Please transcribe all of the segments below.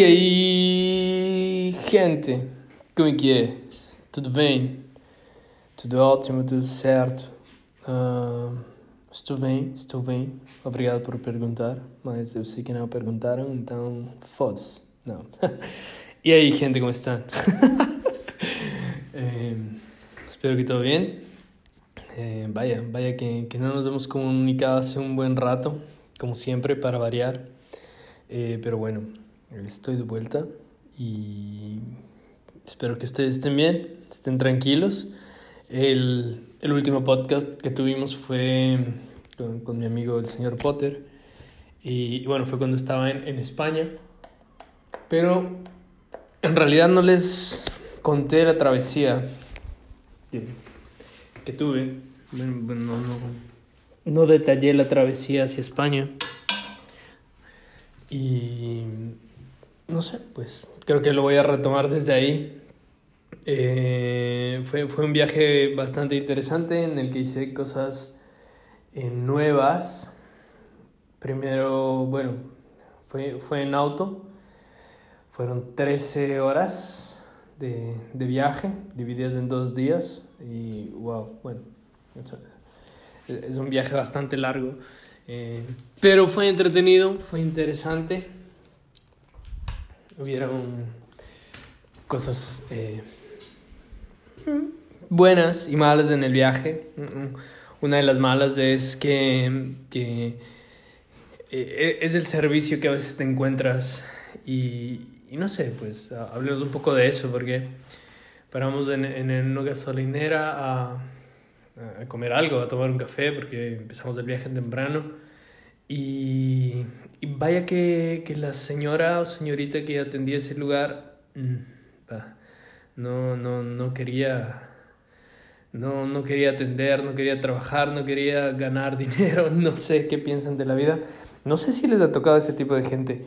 E aí, gente, como é que é? Tudo bem? Tudo ótimo, tudo certo? Uh, estou bem, estou bem. Obrigado por perguntar, mas eu sei que não perguntaram, então foda-se. Não. e aí, gente, como estão? espero que todo bien. Eh, vaya, vaya que, que no nos hemos comunicado hace un buen rato, como siempre, para variar. Eh, pero bueno, estoy de vuelta y espero que ustedes estén bien, estén tranquilos. El, el último podcast que tuvimos fue con, mi amigo el señor Potter y, bueno, fue cuando estaba en, en, España. Pero en realidad no les conté la travesía que, que tuve. No, no, no detallé la travesía hacia España. Y no sé, pues creo que lo voy a retomar desde ahí. Eh, fue, fue un viaje bastante interesante en el que hice cosas eh, nuevas. Primero, bueno, fue, fue en auto. Fueron 13 horas de, de viaje, divididas en dos días. Y wow, bueno, es un viaje bastante largo. Eh, pero fue entretenido, fue interesante. Hubieron cosas eh, buenas y malas en el viaje. Una de las malas es que, que eh, es el servicio que a veces te encuentras y, y no sé, pues hablemos un poco de eso porque paramos en, en una gasolinera a, a comer algo, a tomar un café porque empezamos el viaje temprano y, y vaya que, que, la señora o señorita que atendía ese lugar no, no, no quería no, no quería atender, no quería trabajar, no quería ganar dinero, no sé qué piensan de la vida. No sé si les ha tocado ese tipo de gente.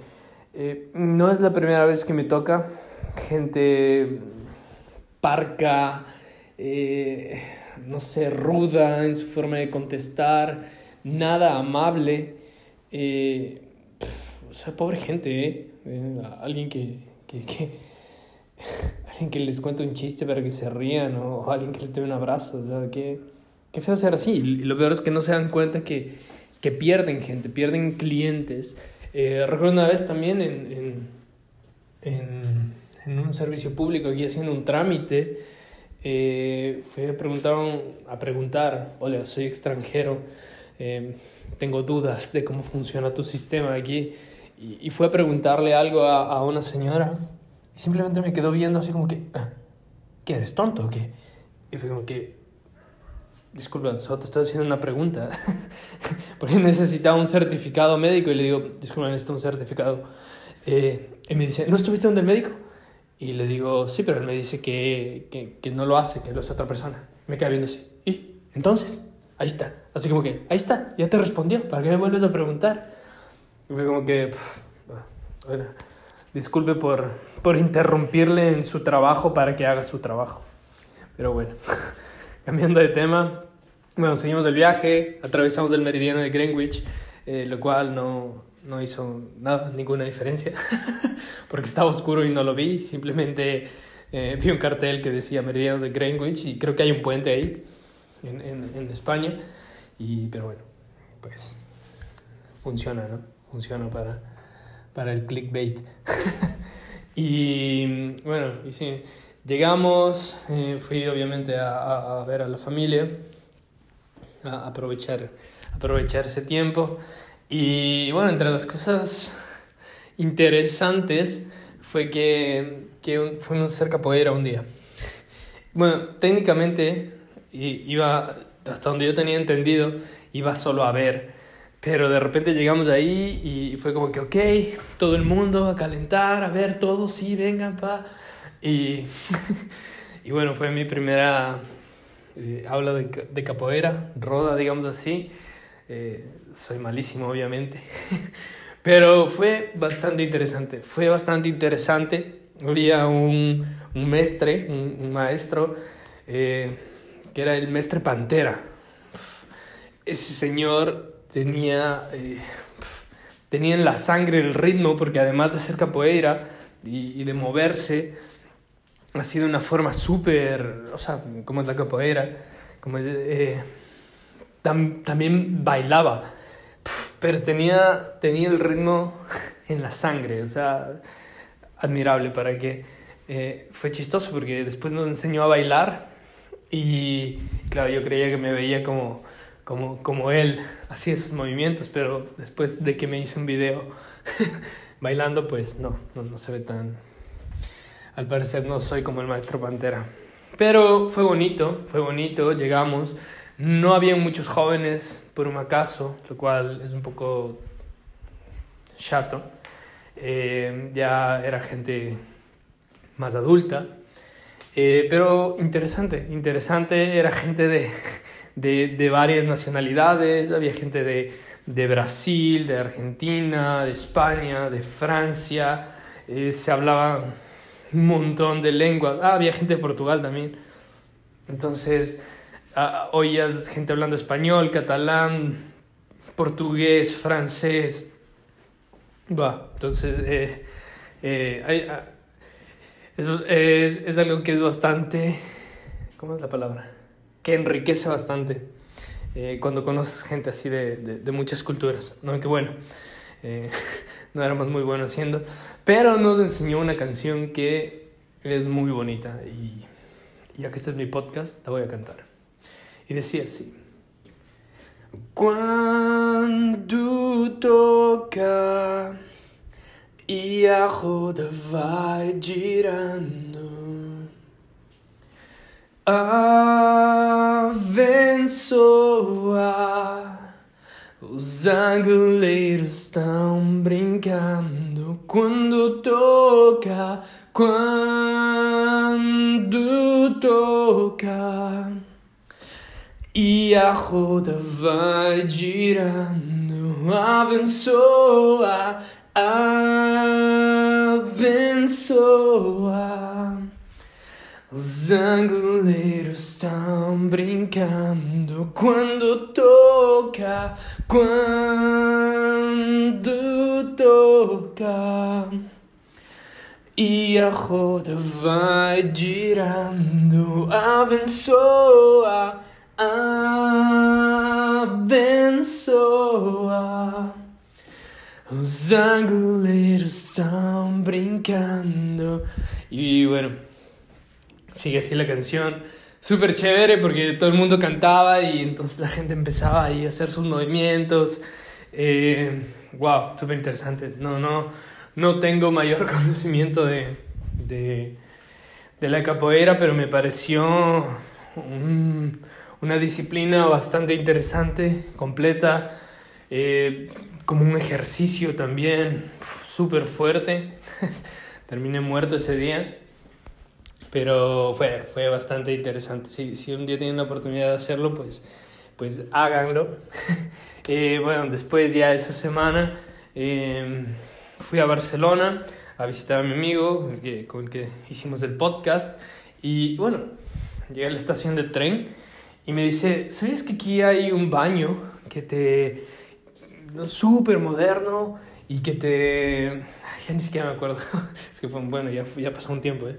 Eh, no es la primera vez que me toca. Gente parca, eh, no sé, ruda en su forma de contestar, nada amable. Eh, o sea, pobre gente, ¿eh? eh alguien que, que, que, alguien que les cuenta un chiste para que se rían o, alguien que le dé un abrazo. O sea, qué, qué feo ser así. Y lo peor es que no se dan cuenta que, que pierden gente, pierden clientes. Eh, recuerdo una vez también en, en, en, en, un servicio público aquí haciendo un trámite, eh, fue a preguntar, a soy extranjero, eh, tengo dudas de cómo funciona tu sistema aquí, y, fue a preguntarle algo a, a, una señora, y simplemente me quedó viendo así como que, ¿qué eres tonto o qué? Y fue como que, disculpa, solo te estoy haciendo una pregunta, porque necesitaba un certificado médico, y le digo, disculpa, necesito un certificado. Eh, y me dice, ¿no estuviste donde el médico? Y le digo, sí, pero él me dice que, que, que, no lo hace, que lo hace otra persona. Me queda viendo así. ¿Y? Entonces, ahí está. Así como que, ahí está, ya te respondió. ¿Para qué me vuelves a preguntar? Fue como que, pff, bueno, disculpe por, por interrumpirle en su trabajo para que haga su trabajo. Pero bueno, cambiando de tema. Bueno, seguimos el viaje, atravesamos el meridiano de Greenwich, eh, lo cual no, no hizo nada, ninguna diferencia, porque estaba oscuro y no lo vi, simplemente eh, vi un cartel que decía Meridiano de Greenwich y creo que hay un puente ahí, en, en, en, España, y, pero bueno, pues funciona, ¿no? Funciona para, para el clickbait. y bueno, y sí, llegamos, eh, fui obviamente a, a, ver a la familia, a aprovechar, aprovechar ese tiempo. Y bueno, entre las cosas interesantes fue que, que fuimos a hacer capoeira un día. Bueno, técnicamente iba, hasta donde yo tenía entendido, iba solo a ver. Pero de repente llegamos ahí y fue como que, ok, todo el mundo a calentar, a ver todos, sí, vengan, pa. Y, y bueno, fue mi primera eh, habla de, de capoeira, roda, digamos así. Eh, soy malísimo, obviamente. Pero fue bastante interesante. Fue bastante interesante. Había un, un mestre, un, maestro, eh, que era el mestre Pantera. Ese señor tenía, eh, tenía en la sangre el ritmo, porque además de ser capoeira, y, de moverse ha sido una forma súper, o sea, como es la capoeira, como eh, también bailaba, pero tenía, tenía el ritmo en la sangre, o sea, admirable para que eh, fue chistoso porque después nos enseñó a bailar y claro, yo creía que me veía como, como, como él hacía sus movimientos, pero después de que me hice un video bailando, pues no, no, no se ve tan... Al parecer no soy como el maestro Pantera. Pero fue bonito, fue bonito, llegamos. No había muchos jóvenes por un acaso, lo cual es un poco chato. Eh, ya era gente más adulta, eh, pero interesante, interesante, era gente de, de, de varias nacionalidades, había gente de, de, Brasil, de Argentina, de España, de Francia, eh, se hablaba un montón de lenguas, ah, había gente de Portugal también, entonces ah, oías gente hablando español, catalán, portugués, francés, va, entonces eh, eh, ah, es, es, es, algo que es bastante, ¿cómo es la palabra? Que enriquece bastante eh, cuando conoces gente así de, de, muchas culturas. No, que bueno, eh, no éramos muy buenos haciendo, pero nos enseñó una canción que es muy bonita y ya que este es mi podcast, la voy a cantar. Y decía así. Quando toca e a roda vai girando. Abençoa, os anguleiros estão brincando quando toca, quando toca. E a roda vai girando, abençoa abençoa. Os anguleiros estão brincando quando toca, quando toca. E a roda vai girando, abençoa, abençoa. Los anguleros están brincando. Y bueno, sigue así la canción. Súper chévere porque todo el mundo cantaba y entonces la gente empezaba ahí a hacer sus movimientos. Eh, wow, súper interesante. No, no, no tengo mayor conocimiento de, de, de la capoeira, pero me pareció un, una disciplina bastante interesante, completa. Eh, como un ejercicio también súper fuerte. Terminé muerto ese día. Pero fue, fue bastante interesante. Si, si un día tienen la oportunidad de hacerlo, pues, pues háganlo. eh, bueno, después ya esa semana eh, fui a Barcelona a visitar a mi amigo que, con el que hicimos el podcast. Y bueno, llegué a la estación de tren y me dice, ¿sabes que aquí hay un baño que te súper moderno y que te... Ya ni siquiera me acuerdo, es que fue, bueno, ya, ya pasó un tiempo, ¿eh?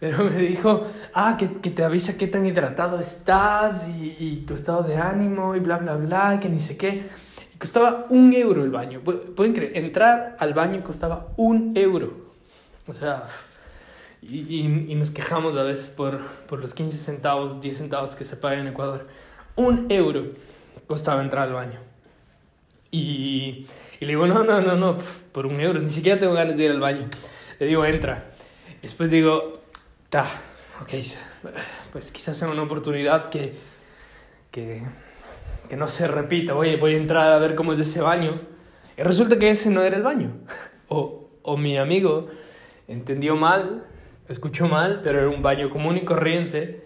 Pero me dijo, ah, que, que te avisa qué tan hidratado estás y, y, tu estado de ánimo y bla, bla, bla, que ni sé qué. Y costaba un euro el baño. Pueden creer, entrar al baño costaba un euro. O sea, y, y, nos quejamos a veces por, por los 15 centavos, 10 centavos que se pagan en Ecuador. Un euro costaba entrar al baño. Y, y, le digo, no, no, no, no, por un euro, ni siquiera tengo ganas de ir al baño. Le digo, entra. Después digo, ta, ok, pues quizás sea una oportunidad que, que, que no se repita. Voy, voy a entrar a ver cómo es ese baño. Y resulta que ese no era el baño. O, o mi amigo entendió mal, escuchó mal, pero era un baño común y corriente.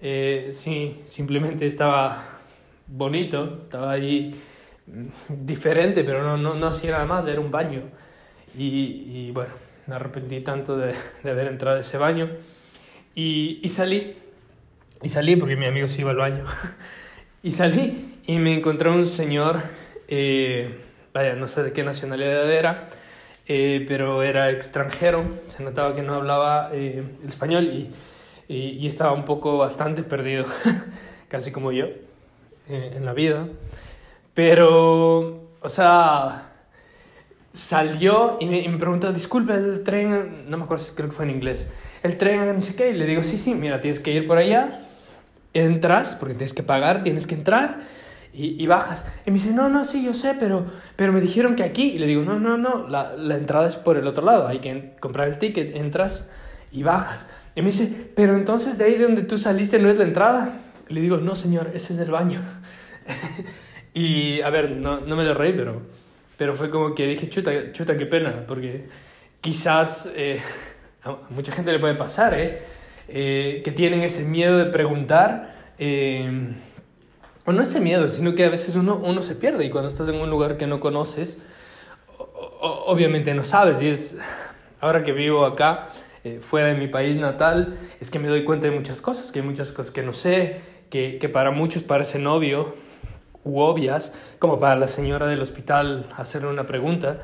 Eh, sí, simplemente estaba bonito, estaba ahí diferente, pero no, no, no hacía nada más, era un baño. Y, y bueno, me arrepentí tanto de, de, haber entrado a ese baño. Y, y salí, y salí porque mi amigo se iba al baño. y salí y me encontré un señor, eh, vaya, no sé de qué nacionalidad era, eh, pero era extranjero, se notaba que no hablaba eh, español y, y, estaba un poco bastante perdido, casi como yo, en la vida. Pero, o sea, salió y me, y me preguntó, disculpe, el tren, no me acuerdo, creo que fue en inglés, el tren, no sé qué, y le digo, sí, sí, mira, tienes que ir por allá, entras, porque tienes que pagar, tienes que entrar, y, y, bajas. Y me dice, no, no, sí, yo sé, pero, pero me dijeron que aquí. Y le digo, no, no, no, la, la entrada es por el otro lado. Hay que comprar el ticket, entras y bajas. Y me dice, pero entonces de ahí de donde tú saliste no es la entrada. Le digo, no, señor, ese es el baño. y a ver, no, no me lo reí, pero, pero fue como que dije, chuta, chuta, qué pena, porque quizás eh, a mucha gente le puede pasar, ¿eh? ¿eh? que tienen ese miedo de preguntar. Eh, o no ese miedo, sino que a veces uno, se pierde y cuando estás en un lugar que no conoces, obviamente no sabes. Y es, ahora que vivo acá, fuera de mi país natal, es que me doy cuenta de muchas cosas, que hay muchas cosas que no sé, que, que para muchos parecen obvio u obvias, como para la señora del hospital hacerle una pregunta,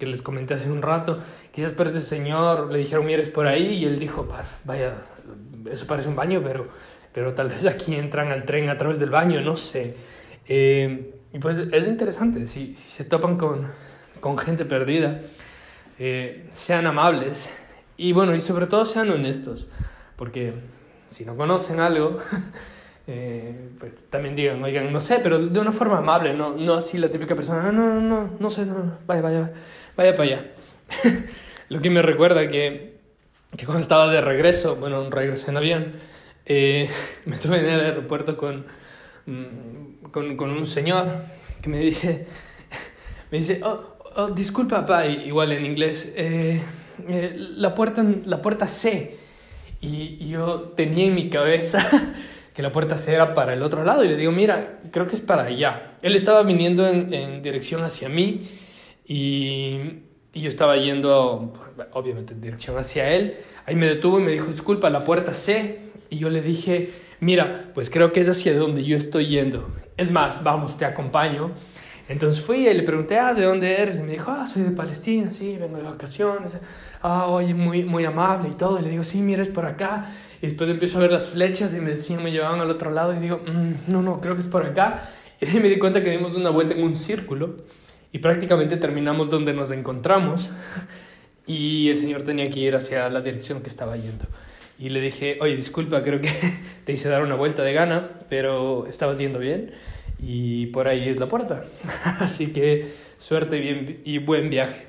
que les comenté hace un rato. Quizás para ese señor le dijeron, mires por ahí, y él dijo, vaya, eso parece un baño, pero pero tal vez aquí entran al tren a través del baño, no sé. Eh, y pues es interesante, si, si se topan con, con gente perdida, eh, sean amables y bueno, y sobre todo sean honestos, porque si no conocen algo, eh, pues también digan, oigan, no sé, pero de una forma amable, no, no así la típica persona, no, no, no, no, no sé, no, vaya, vaya, vaya para allá. Lo que me recuerda que, que cuando estaba de regreso, bueno, regresé en avión, eh, me tuve en el aeropuerto con, mm, con, con, un señor que me dice, me dice, oh, oh disculpa, papá, igual en inglés, eh, eh, la, puerta, la puerta C. Y, y, yo tenía en mi cabeza que la puerta C era para el otro lado y le digo, mira, creo que es para allá. Él estaba viniendo en, en dirección hacia mí y, y yo estaba yendo, obviamente, en dirección hacia él. Ahí me detuvo y me dijo, disculpa, la puerta C. Y yo le dije, mira, pues creo que es hacia donde yo estoy yendo. Es más, vamos, te acompaño. Entonces fui y le pregunté, ah, ¿de dónde eres? Y me dijo, ah, soy de Palestina, sí, vengo de vacaciones. Ah, oye, muy, muy amable y todo. Y le digo, sí, mira, es por acá. Y después empiezo a ver las flechas y me decían, me llevaban al otro lado. Y digo, mm, no, no, creo que es por acá. Y me di cuenta que dimos una vuelta en un círculo y prácticamente terminamos donde nos encontramos. Y el señor tenía que ir hacia la dirección que estaba yendo. Y le dije, oye, disculpa, creo que te hice dar una vuelta de gana, pero estabas yendo bien y por ahí es la puerta. Así que suerte y, bien, y buen viaje.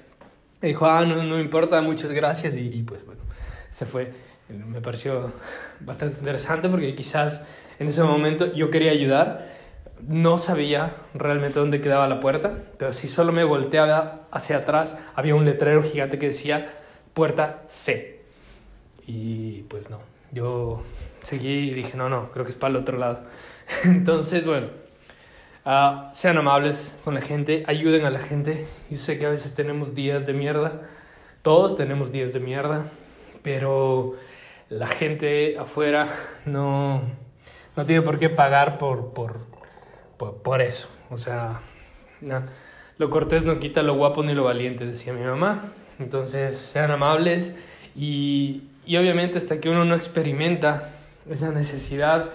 Me dijo, ah, no, no importa, muchas gracias y, y, pues bueno, se fue. Me pareció bastante interesante porque quizás en ese momento yo quería ayudar, no sabía realmente dónde quedaba la puerta, pero si solo me volteaba hacia atrás había un letrero gigante que decía puerta C. Y pues no, yo seguí y dije, no, no, creo que es para el otro lado. Entonces, bueno, uh, sean amables con la gente, ayuden a la gente. Yo sé que a veces tenemos días de mierda, todos tenemos días de mierda, pero la gente afuera no, no tiene por qué pagar por, por, por, por eso. O sea, no, lo cortés no quita lo guapo ni lo valiente, decía mi mamá. Entonces, sean amables y, y obviamente hasta que uno no experimenta esa necesidad,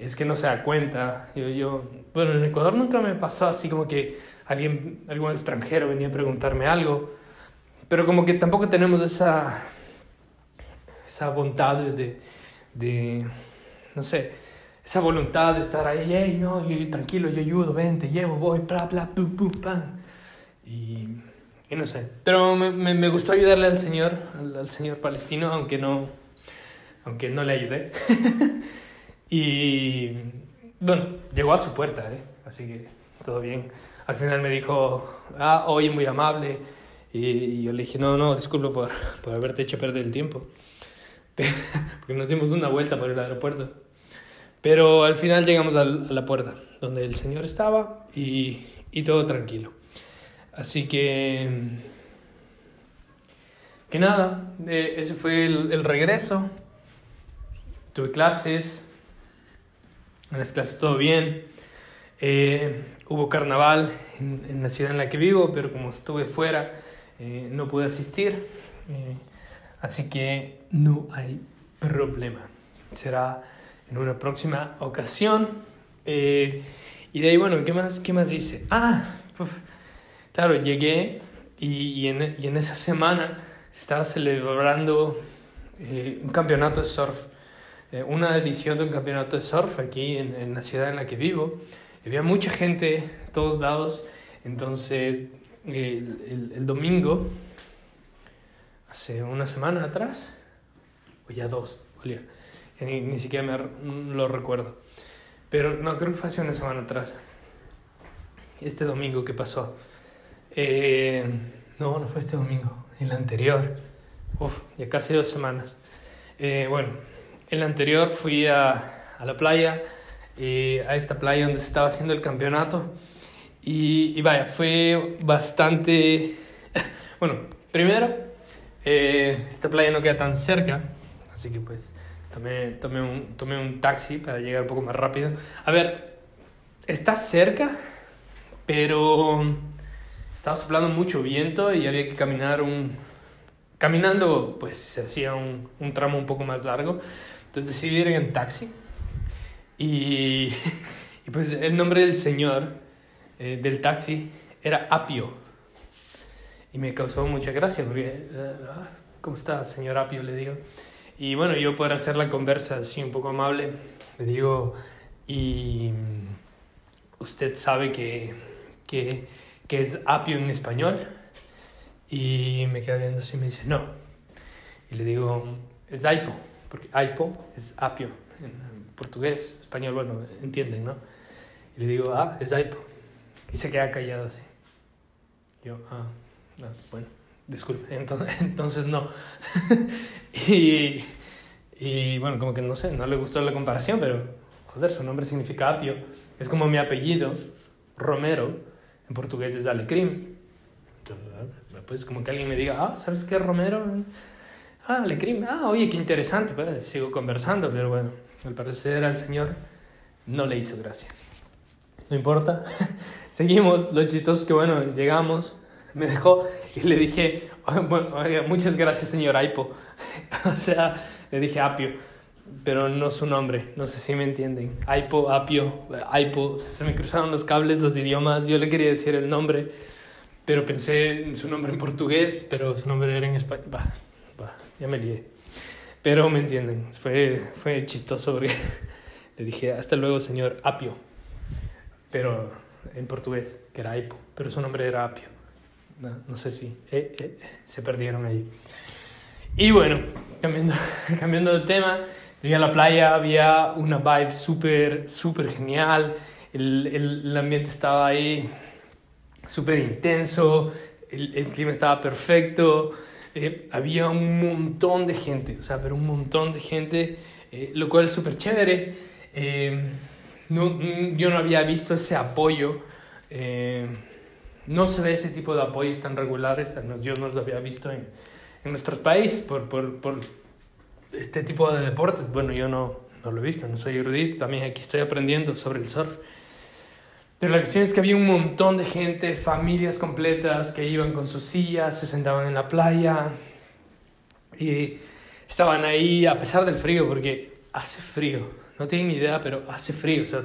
es que no se da cuenta. Yo, yo, bueno, en Ecuador nunca me pasó así como que alguien, algún extranjero venía a preguntarme algo, pero como que tampoco tenemos esa, esa voluntad de, de, no sé, esa voluntad de estar ahí, hey, no, tranquilo, yo ayudo, ven, te llevo, voy, bla, bla, pum, pum, pam. Y y no sé. Pero me, me, me gustó ayudarle al señor, al, al, señor palestino, aunque no, aunque no le ayudé. y bueno, llegó a su puerta, ¿eh? así que todo bien. Al final me dijo, ah, oye, muy amable. Y, yo le dije, no, no, disculpo por, por haberte hecho perder el tiempo. Porque nos dimos una vuelta por el aeropuerto. Pero al final llegamos a la puerta, donde el señor estaba y, y todo tranquilo. Así que... Que nada, ese fue el, regreso. Tuve clases. En las clases todo bien. Eh, hubo carnaval en, la ciudad en la que vivo, pero como estuve fuera, eh, no pude asistir. así que no hay problema. Será en una próxima ocasión. y de ahí, bueno, ¿qué más, qué más dice? Ah, claro, llegué y, y, en, y en esa semana estaba celebrando eh, un campeonato de surf, eh, una edición de un campeonato de surf aquí en, en, la ciudad en la que vivo. Había mucha gente, todos lados, entonces el, el, domingo, hace una semana atrás, o ya dos, ni, ni, siquiera me lo recuerdo, pero no, creo que fue hace una semana atrás, este domingo que pasó. Eh, no, no fue este domingo, el anterior Uf, ya casi dos semanas. Eh, bueno, el anterior fui a, a la playa, eh, a esta playa donde se estaba haciendo el campeonato. Y, y vaya, fue bastante... bueno, primero, eh, esta playa no queda tan cerca, así que pues tomé, tomé, un, tomé un taxi para llegar un poco más rápido. A ver, está cerca, pero estaba soplando mucho viento y había que caminar un, Caminando, pues se hacía un, un, tramo un poco más largo, entonces decidí ir en taxi. Y, y pues el nombre del señor eh, del taxi era Apio. Y me causó mucha gracia porque, uh, ¿cómo está, señor Apio? Le digo. Y bueno, yo por hacer la conversa así un poco amable, le digo, y usted sabe que, que, que es Apio en español. Y me queda viendo así y me dice, no. Y le digo, es aipo, porque aipo es apio. En portugués, español, bueno, entienden, ¿no? Y le digo, ah, es aipo. Y se queda callado así. Yo, ah, no, bueno, disculpe, entonces, entonces no. y, y bueno, como que no sé, no le gustó la comparación, pero joder, su nombre significa apio. Es como mi apellido, Romero, en portugués es alecrim. Pues como que alguien me diga, ah, ¿sabes qué, Romero? Ah, Alecrim, ah, oye, qué interesante, pues, sigo conversando, pero bueno, al parecer al señor no le hizo gracia. No importa, seguimos, lo chistoso es que bueno, llegamos, me dejó y le dije, muchas gracias señor Aipo, o sea, le dije Apio, pero no su nombre, no sé si me entienden, Aipo, Apio, Aipo, se me cruzaron los cables, los idiomas, yo le quería decir el nombre pero pensé en su nombre en portugués, pero su nombre era en español. Va, va, ya me lié. Pero me entienden, fue, fue chistoso porque le dije, hasta luego, señor Apio. Pero en portugués, que era Aipo, pero su nombre era Apio. No, sé si eh, eh, se perdieron ahí. Y bueno, cambiando, cambiando de tema, llegué a la playa, había una vibe súper, súper genial. El, el, ambiente estaba ahí súper intenso, el, el, clima estaba perfecto, eh, había un montón de gente, o sea, pero un montón de gente, lo cual es súper chévere. No, yo no había visto ese apoyo, no se ve ese tipo de apoyos tan regulares, yo no los había visto en, en nuestros países por, por, por, este tipo de deportes. Bueno, yo no, no lo he visto, no soy erudito, también aquí estoy aprendiendo sobre el surf. Pero la cuestión es que había un montón de gente, familias completas que iban con sus sillas, se sentaban en la playa y estaban ahí a pesar del frío, porque hace frío. No tienen idea, pero hace frío. O sea,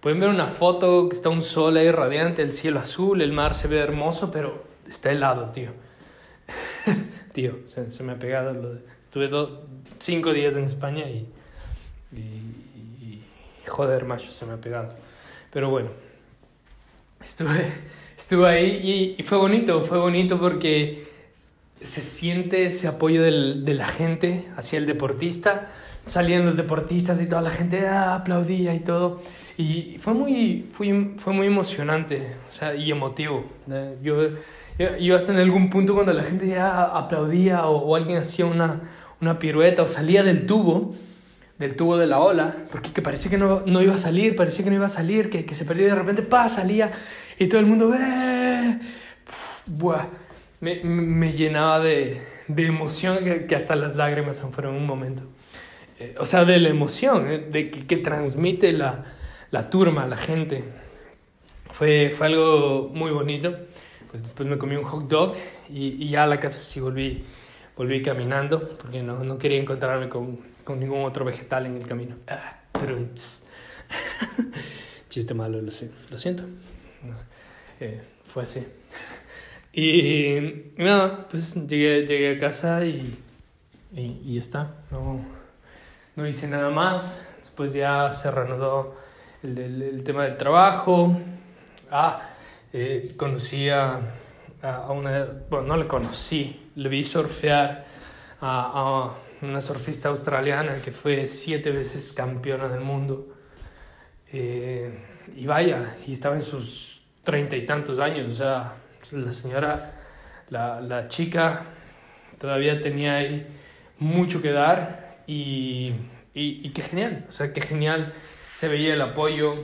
pueden ver una foto que está un sol ahí radiante, el cielo azul, el mar se ve hermoso, pero está helado, tío. tío, se, se, me ha pegado. Lo de, tuve dos, cinco días en España y, y, y joder, macho, se me ha pegado. Pero bueno, estuve, estuve ahí y, y, fue bonito, fue bonito porque se siente ese apoyo del, de la gente hacia el deportista. Salían los deportistas y toda la gente ah, aplaudía y todo. Y fue muy, fue, fue muy emocionante o sea, y emotivo. Yo, yo hasta en algún punto cuando la gente ya aplaudía o, o alguien hacía una, una pirueta o salía del tubo, del tubo de la ola, porque que parecía que no, no, iba a salir, parecía que no iba a salir, que, que se perdió y de repente pa, salía y todo el mundo ¡Eh! me, me, llenaba de, de emoción que, que, hasta las lágrimas se fueron un momento. Eh, o sea, de la emoción, eh, de que, que, transmite la, la turma, la gente. Fue, fue algo muy bonito. Pues después me comí un hot dog y, y ya a la casa sí volví, volví caminando porque no, no quería encontrarme con, con, ningún otro vegetal en el camino. Ah, Chiste malo, lo sé, lo siento. Eh, fue así. Y nada, pues llegué, llegué a casa y, y, y está. No, no hice nada más. Después ya se reanudó el, el, el tema del trabajo. Ah, eh, conocí a, a, una, bueno, no le conocí, le vi surfear a, a, una surfista australiana que fue siete veces campeona del mundo. Eh, y vaya, y estaba en sus treinta y tantos años, o sea, la señora, la, la chica todavía tenía ahí mucho que dar y, y, y qué genial, o sea, qué genial se veía el apoyo,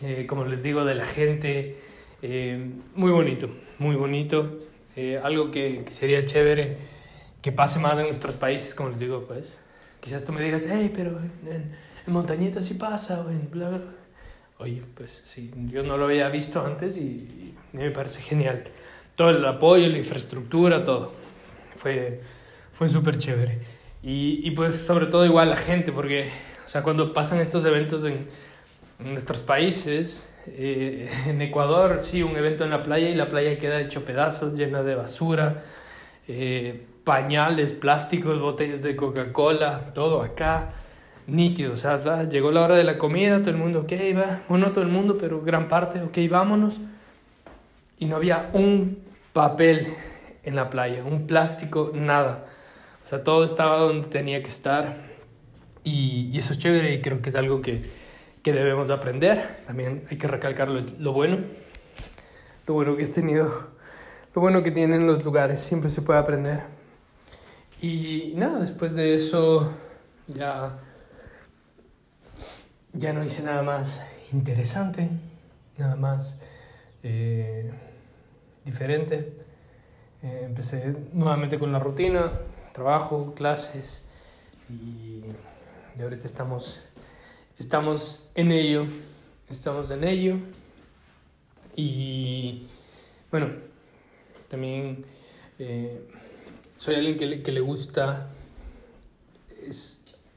eh, como les digo, de la gente. Eh, muy bonito, muy bonito. Eh, algo que, sería chévere que pase más en nuestros países, como les digo, pues. Quizás tú me digas, hey, pero en, en Montañita sí pasa, o en bla, bla. Oye, pues sí, yo no lo había visto antes y, me parece genial. Todo el apoyo, la infraestructura, todo. Fue, fue súper chévere. Y, pues sobre todo igual la gente, porque, sea, cuando pasan estos eventos en en nuestros países, eh, en Ecuador, sí, un evento en la playa y la playa queda hecho pedazos, llena de basura, eh, pañales, plásticos, botellas de Coca-Cola, todo acá, nítido. O sea, llegó la hora de la comida, todo el mundo, ok, va, bueno, no todo el mundo, pero gran parte, ok, vámonos. Y no había un papel en la playa, un plástico, nada. O sea, todo estaba donde tenía que estar. Y, eso es chévere y creo que es algo que, que debemos aprender. También hay que recalcar lo, lo, bueno, lo bueno que he tenido, lo bueno que tienen los lugares, siempre se puede aprender. Y nada, después de eso ya, ya no hice nada más interesante, nada más eh, diferente. Eh, empecé nuevamente con la rutina, trabajo, clases y, y ahorita estamos estamos en ello, estamos en ello. Y bueno, también eh, soy alguien que le, que le gusta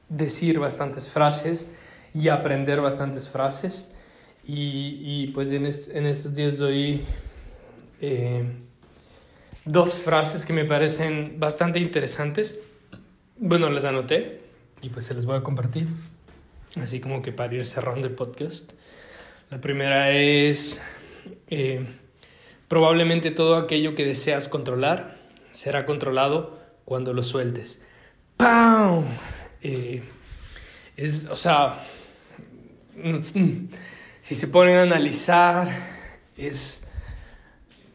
decir bastantes frases y aprender bastantes frases. Y, y pues en, est en, estos días doy eh, dos frases que me parecen bastante interesantes. Bueno, las anoté y pues se las voy a compartir así como que para ir cerrando el podcast. La primera es, eh, probablemente todo aquello que deseas controlar será controlado cuando lo sueltes. ¡Pam! Eh, es, o sea, si se ponen a analizar, es,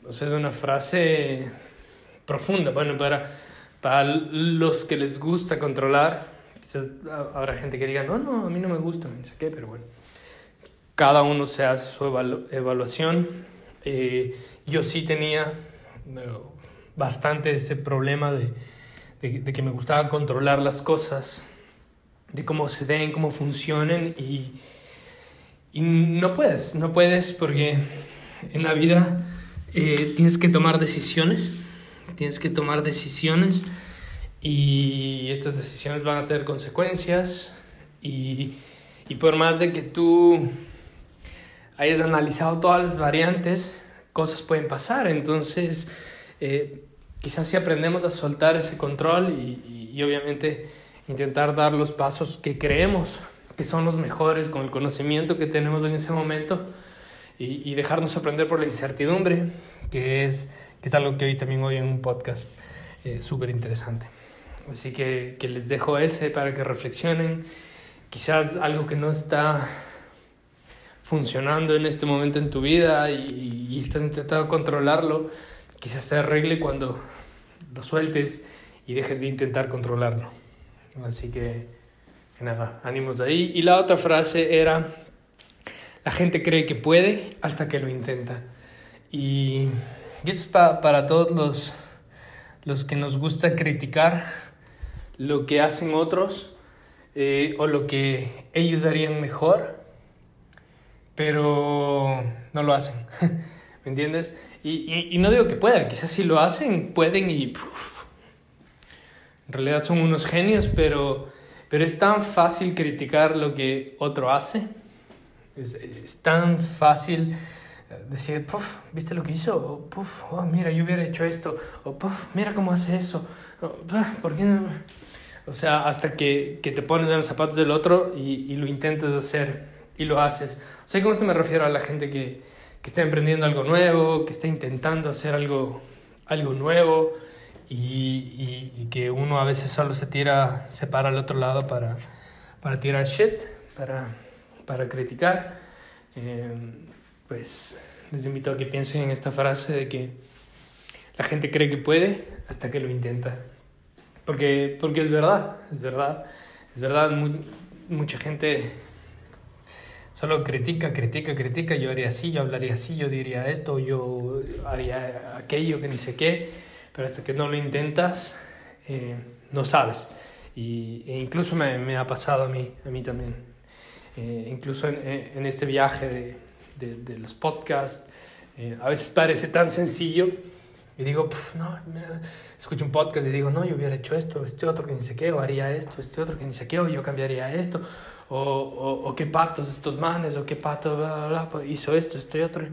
o sea, es una frase profunda. Bueno, para, para los que les gusta controlar, habrá gente que diga, no, no, a mí no me gusta, no sé qué, pero bueno. Cada uno se hace su evalu evaluación. Eh, yo sí tenía no, bastante ese problema de, de, de, que me gustaba controlar las cosas, de cómo se den, cómo funcionen y, y no puedes, no puedes porque en la vida eh, tienes que tomar decisiones, tienes que tomar decisiones y estas decisiones van a tener consecuencias y, y por más de que tú hayas analizado todas las variantes, cosas pueden pasar. Entonces, eh, quizás si aprendemos a soltar ese control y, y, obviamente intentar dar los pasos que creemos que son los mejores con el conocimiento que tenemos en ese momento y, y dejarnos aprender por la incertidumbre, que es, que es algo que hoy también hoy en un podcast eh, súper interesante. Así que, que les dejo ese para que reflexionen. Quizás algo que no está funcionando en este momento en tu vida y, y, estás intentando controlarlo, quizás se arregle cuando lo sueltes y dejes de intentar controlarlo. Así que, que nada, ánimos de ahí. Y la otra frase era, la gente cree que puede hasta que lo intenta. Y, y esto es pa, para todos los, los que nos gusta criticar lo que hacen otros eh, o lo que ellos harían mejor pero no lo hacen. ¿Me entiendes? Y, y, no digo que puedan, quizás si lo hacen, pueden y... en realidad son unos genios, pero, pero es tan fácil criticar lo que otro hace. Es, es tan fácil decir, puff, ¿viste lo que hizo? O, puff, oh, mira, yo hubiera hecho esto. O, puff, mira cómo hace eso. O, ¿Por qué no? O sea, hasta que, que, te pones en los zapatos del otro y, y, lo intentas hacer y lo haces. O sea, ¿cómo te me refiero a la gente que, que está emprendiendo algo nuevo, que está intentando hacer algo, algo nuevo y, y, y, que uno a veces solo se tira, se para al otro lado para, para tirar shit, para, para criticar? Eh, pues les invito a que piensen en esta frase de que la gente cree que puede hasta que lo intenta. Porque, porque es verdad, es verdad, es verdad, mucha gente solo critica, critica, critica, yo haría así, yo hablaría así, yo diría esto, yo haría aquello, que ni sé qué, pero hasta que no lo intentas, eh, no sabes. Y, e incluso me, me, ha pasado a mí, a mí también. Eh, incluso en, en, este viaje de, de, de los podcasts, eh, a veces parece tan sencillo y digo, no, escucho un podcast y digo, no, yo hubiera hecho esto, este otro que ni sé qué, o haría esto, este otro que ni sé qué, o yo cambiaría esto, o, o, o qué patos estos manes, o qué pato bla, bla, bla, hizo esto, este otro.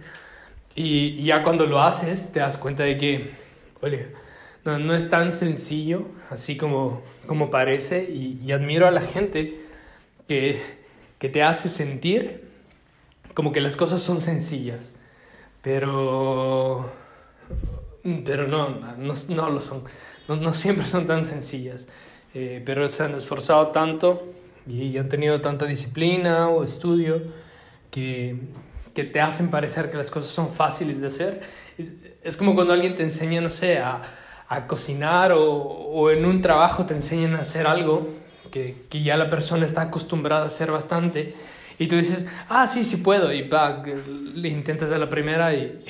Y, y, ya cuando lo haces, te das cuenta de que, oye, no, no es tan sencillo, así como, como parece, y, y admiro a la gente que, que te hace sentir como que las cosas son sencillas, pero pero no, no, no lo son, no, no, siempre son tan sencillas, eh, pero se han esforzado tanto y han tenido tanta disciplina o estudio que, que te hacen parecer que las cosas son fáciles de hacer. Es, es como cuando alguien te enseña, no sé, a, a cocinar o, o, en un trabajo te enseñan a hacer algo que, que ya la persona está acostumbrada a hacer bastante y tú dices, ah, sí, sí puedo, y va, le intentas a la primera y,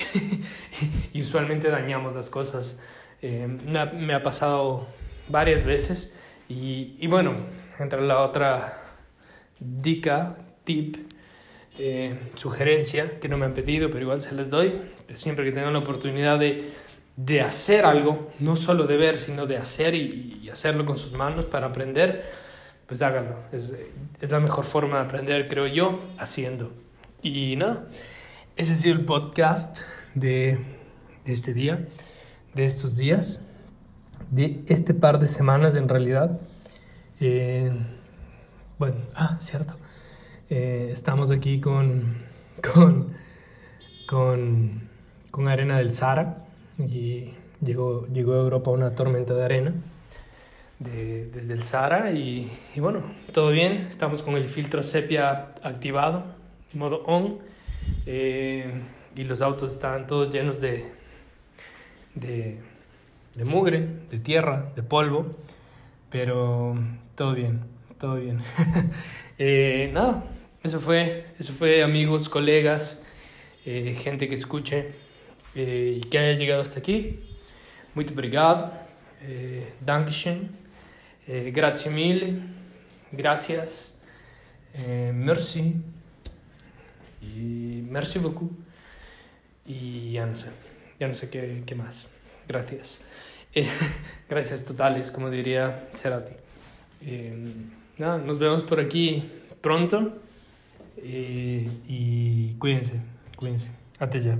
y, usualmente dañamos las cosas. Eh, me, ha, me, ha, pasado varias veces y, y bueno, entra la otra dica, tip, eh, sugerencia que no me han pedido, pero igual se les doy. Siempre que tengan la oportunidad de, de hacer algo, no solo de ver, sino de hacer y, y hacerlo con sus manos para aprender pues háganlo. Es, es, la mejor forma de aprender, creo yo, haciendo. Y nada, ese ha sido el podcast de, de este día, de estos días, de este par de semanas en realidad. Eh, bueno, ah, cierto. Eh, estamos aquí con, con, con, con arena del Sahara. Y llegó, llegó a Europa una tormenta de arena de, desde el Sahara y, y, bueno, todo bien, estamos con el filtro sepia activado, modo on, eh, y los autos están todos llenos de, de, de mugre, de tierra, de polvo, pero todo bien, todo bien. eh, nada, eso fue, eso fue amigos, colegas, eh, gente que escuche eh, y que haya llegado hasta aquí. Muito obrigado. Eh, Dankeschön. Eh, grazie mille, gracias, eh, merci, y merci beaucoup. Y ya no sé, ya no sé qué, qué más. Gracias. Eh, gracias totales, como diría Cerati. Eh, nada, nos vemos por aquí pronto. Eh, y cuídense, cuídense. Hasta ya.